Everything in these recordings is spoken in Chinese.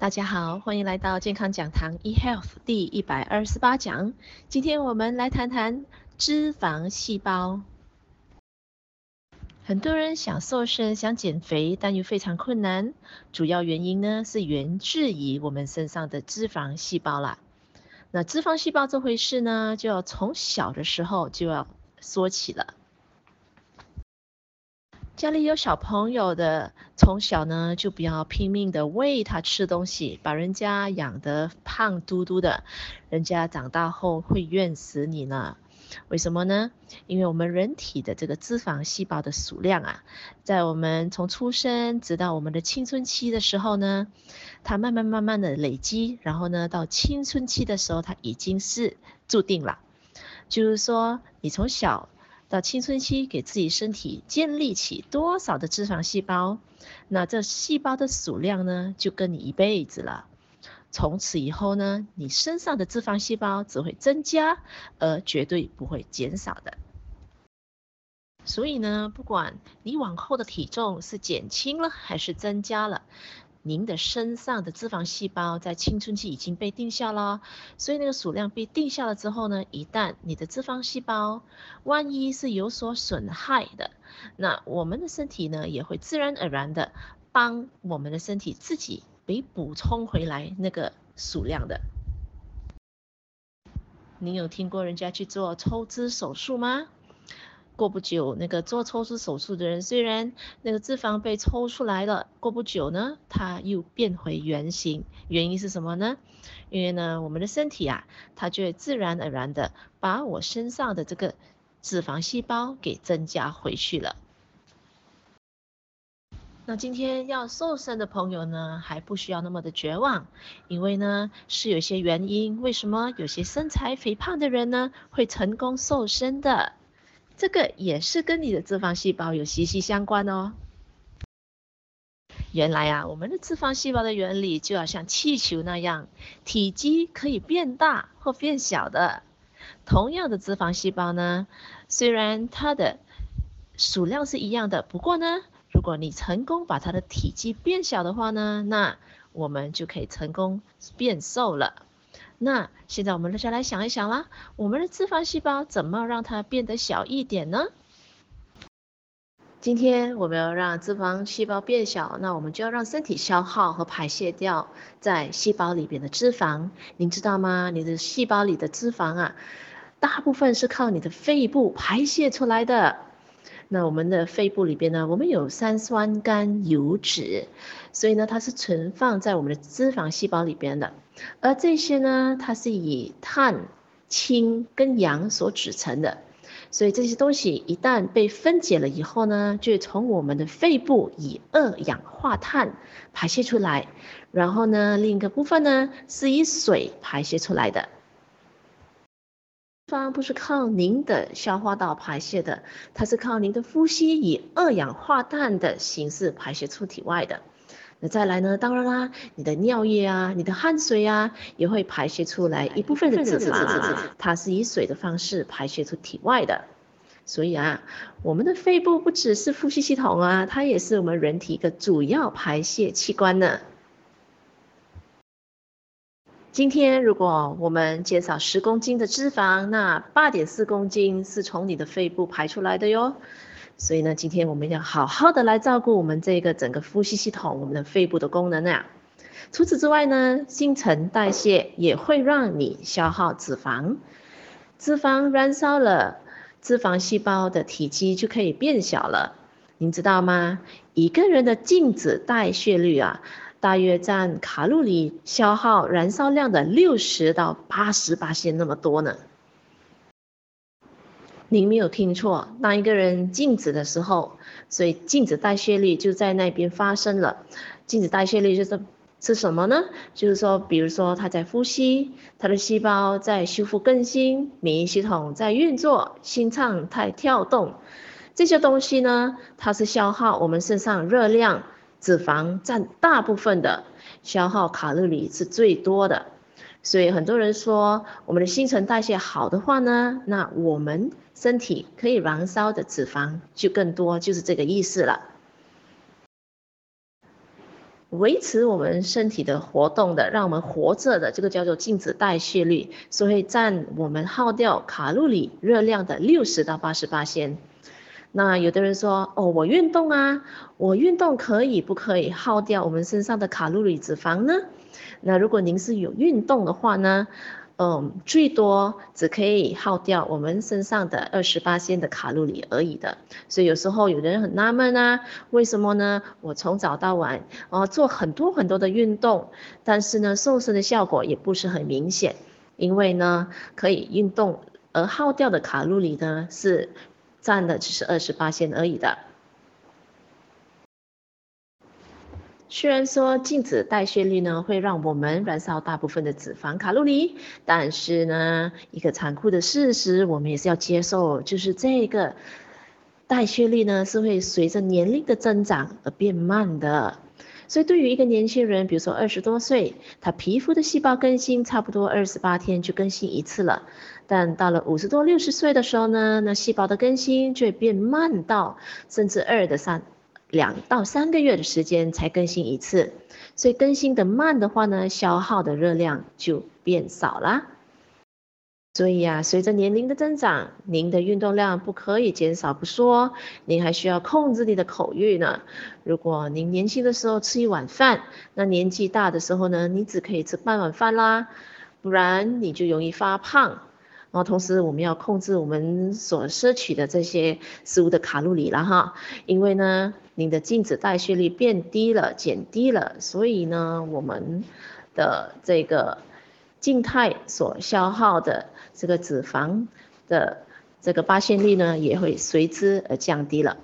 大家好，欢迎来到健康讲堂 eHealth 第一百二十八讲。今天我们来谈谈脂肪细胞。很多人想瘦身、想减肥，但又非常困难。主要原因呢，是源自于我们身上的脂肪细胞啦。那脂肪细胞这回事呢，就要从小的时候就要说起了。家里有小朋友的，从小呢就不要拼命的喂他吃东西，把人家养得胖嘟嘟的，人家长大后会怨死你呢。为什么呢？因为我们人体的这个脂肪细胞的数量啊，在我们从出生直到我们的青春期的时候呢，它慢慢慢慢的累积，然后呢到青春期的时候，它已经是注定了，就是说你从小。到青春期，给自己身体建立起多少的脂肪细胞，那这细胞的数量呢，就跟你一辈子了。从此以后呢，你身上的脂肪细胞只会增加，而绝对不会减少的。所以呢，不管你往后的体重是减轻了还是增加了。您的身上的脂肪细胞在青春期已经被定下了，所以那个数量被定下了之后呢，一旦你的脂肪细胞万一是有所损害的，那我们的身体呢也会自然而然的帮我们的身体自己给补充回来那个数量的。你有听过人家去做抽脂手术吗？过不久，那个做抽脂手术的人，虽然那个脂肪被抽出来了，过不久呢，它又变回原形。原因是什么呢？因为呢，我们的身体啊，它就会自然而然的把我身上的这个脂肪细胞给增加回去了。那今天要瘦身的朋友呢，还不需要那么的绝望，因为呢，是有些原因，为什么有些身材肥胖的人呢，会成功瘦身的？这个也是跟你的脂肪细胞有息息相关哦。原来啊，我们的脂肪细胞的原理就要像气球那样，体积可以变大或变小的。同样的脂肪细胞呢，虽然它的数量是一样的，不过呢，如果你成功把它的体积变小的话呢，那我们就可以成功变瘦了。那现在我们再来想一想啦，我们的脂肪细胞怎么让它变得小一点呢？今天我们要让脂肪细胞变小，那我们就要让身体消耗和排泄掉在细胞里边的脂肪。您知道吗？你的细胞里的脂肪啊，大部分是靠你的肺部排泄出来的。那我们的肺部里边呢，我们有三酸甘油脂，所以呢，它是存放在我们的脂肪细胞里边的。而这些呢，它是以碳、氢跟氧所组成的，所以这些东西一旦被分解了以后呢，就从我们的肺部以二氧化碳排泄出来，然后呢，另一个部分呢是以水排泄出来的。方不是靠您的消化道排泄的，它是靠您的呼吸以二氧化碳的形式排泄出体外的。那再来呢？当然啦，你的尿液啊，你的汗水啊，也会排泄出来一部分的脂肪，它是以水的方式排泄出体外的。所以啊，我们的肺部不只是呼吸系统啊，它也是我们人体一个主要排泄器官呢。今天如果我们减少十公斤的脂肪，那八点四公斤是从你的肺部排出来的哟。所以呢，今天我们要好好的来照顾我们这个整个呼吸系统，我们的肺部的功能啊。除此之外呢，新陈代谢也会让你消耗脂肪，脂肪燃烧了，脂肪细胞的体积就可以变小了。您知道吗？一个人的静止代谢率啊，大约占卡路里消耗燃烧量的六十到八十八千那么多呢。您没有听错，当一个人静止的时候，所以静止代谢率就在那边发生了。静止代谢率就是是什么呢？就是说，比如说他在呼吸，他的细胞在修复更新，免疫系统在运作，心脏在跳动，这些东西呢，它是消耗我们身上热量，脂肪占大部分的，消耗卡路里是最多的。所以很多人说，我们的新陈代谢好的话呢，那我们身体可以燃烧的脂肪就更多，就是这个意思了。维持我们身体的活动的，让我们活着的，这个叫做静止代谢率，所以占我们耗掉卡路里热量的六十到八十八先。那有的人说，哦，我运动啊，我运动可以不可以耗掉我们身上的卡路里脂肪呢？那如果您是有运动的话呢？嗯，最多只可以耗掉我们身上的二十八仙的卡路里而已的，所以有时候有人很纳闷啊，为什么呢？我从早到晚哦做很多很多的运动，但是呢瘦身的效果也不是很明显，因为呢可以运动而耗掉的卡路里呢是占的只是二十八线而已的。虽然说静止代谢率呢会让我们燃烧大部分的脂肪卡路里，但是呢，一个残酷的事实我们也是要接受，就是这个代谢率呢是会随着年龄的增长而变慢的。所以对于一个年轻人，比如说二十多岁，他皮肤的细胞更新差不多二十八天就更新一次了，但到了五十多六十岁的时候呢，那细胞的更新就会变慢到甚至二的三。两到三个月的时间才更新一次，所以更新的慢的话呢，消耗的热量就变少了。所以啊，随着年龄的增长，您的运动量不可以减少不说，您还需要控制你的口欲呢。如果您年轻的时候吃一碗饭，那年纪大的时候呢，你只可以吃半碗饭啦，不然你就容易发胖。然后同时我们要控制我们所摄取的这些食物的卡路里了哈，因为呢，您的静止代谢率变低了，减低了，所以呢，我们的这个静态所消耗的这个脂肪的这个巴仙率呢，也会随之而降低了。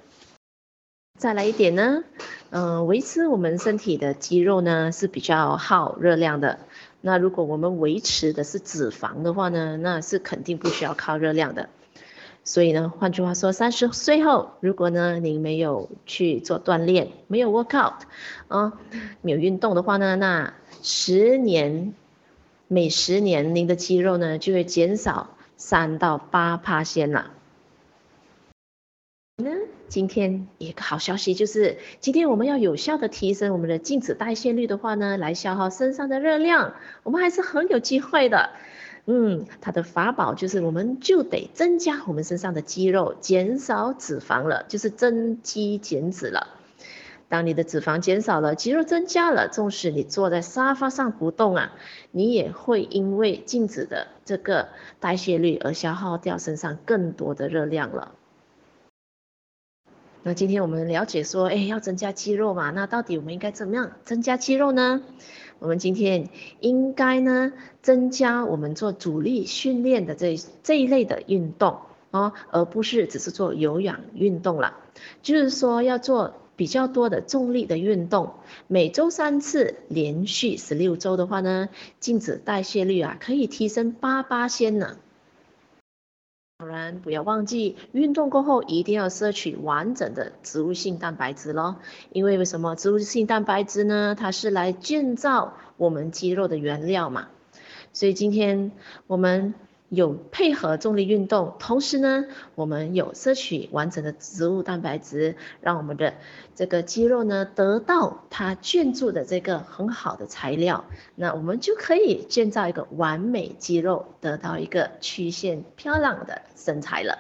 再来一点呢，嗯，维持我们身体的肌肉呢是比较耗热量的。那如果我们维持的是脂肪的话呢，那是肯定不需要靠热量的。所以呢，换句话说，三十岁后，如果呢您没有去做锻炼，没有 workout，啊，没有运动的话呢，那十年，每十年您的肌肉呢就会减少三到八趴先了。今天一个好消息就是，今天我们要有效的提升我们的静止代谢率的话呢，来消耗身上的热量，我们还是很有机会的。嗯，它的法宝就是，我们就得增加我们身上的肌肉，减少脂肪了，就是增肌减脂了。当你的脂肪减少了，肌肉增加了，纵使你坐在沙发上不动啊，你也会因为静止的这个代谢率而消耗掉身上更多的热量了。那今天我们了解说，哎，要增加肌肉嘛？那到底我们应该怎么样增加肌肉呢？我们今天应该呢，增加我们做阻力训练的这这一类的运动哦，而不是只是做有氧运动了。就是说要做比较多的重力的运动，每周三次，连续十六周的话呢，静止代谢率啊可以提升八巴仙呢。当然，不要忘记运动过后一定要摄取完整的植物性蛋白质咯，因为为什么植物性蛋白质呢？它是来建造我们肌肉的原料嘛。所以今天我们。有配合重力运动，同时呢，我们有摄取完整的植物蛋白质，让我们的这个肌肉呢得到它建筑的这个很好的材料，那我们就可以建造一个完美肌肉，得到一个曲线漂亮的身材了。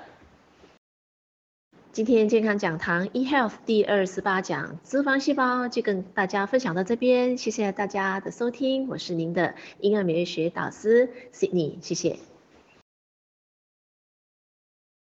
今天健康讲堂 eHealth 第二十八讲脂肪细胞就跟大家分享到这边，谢谢大家的收听，我是您的婴儿免疫学导师 Sydney，谢谢。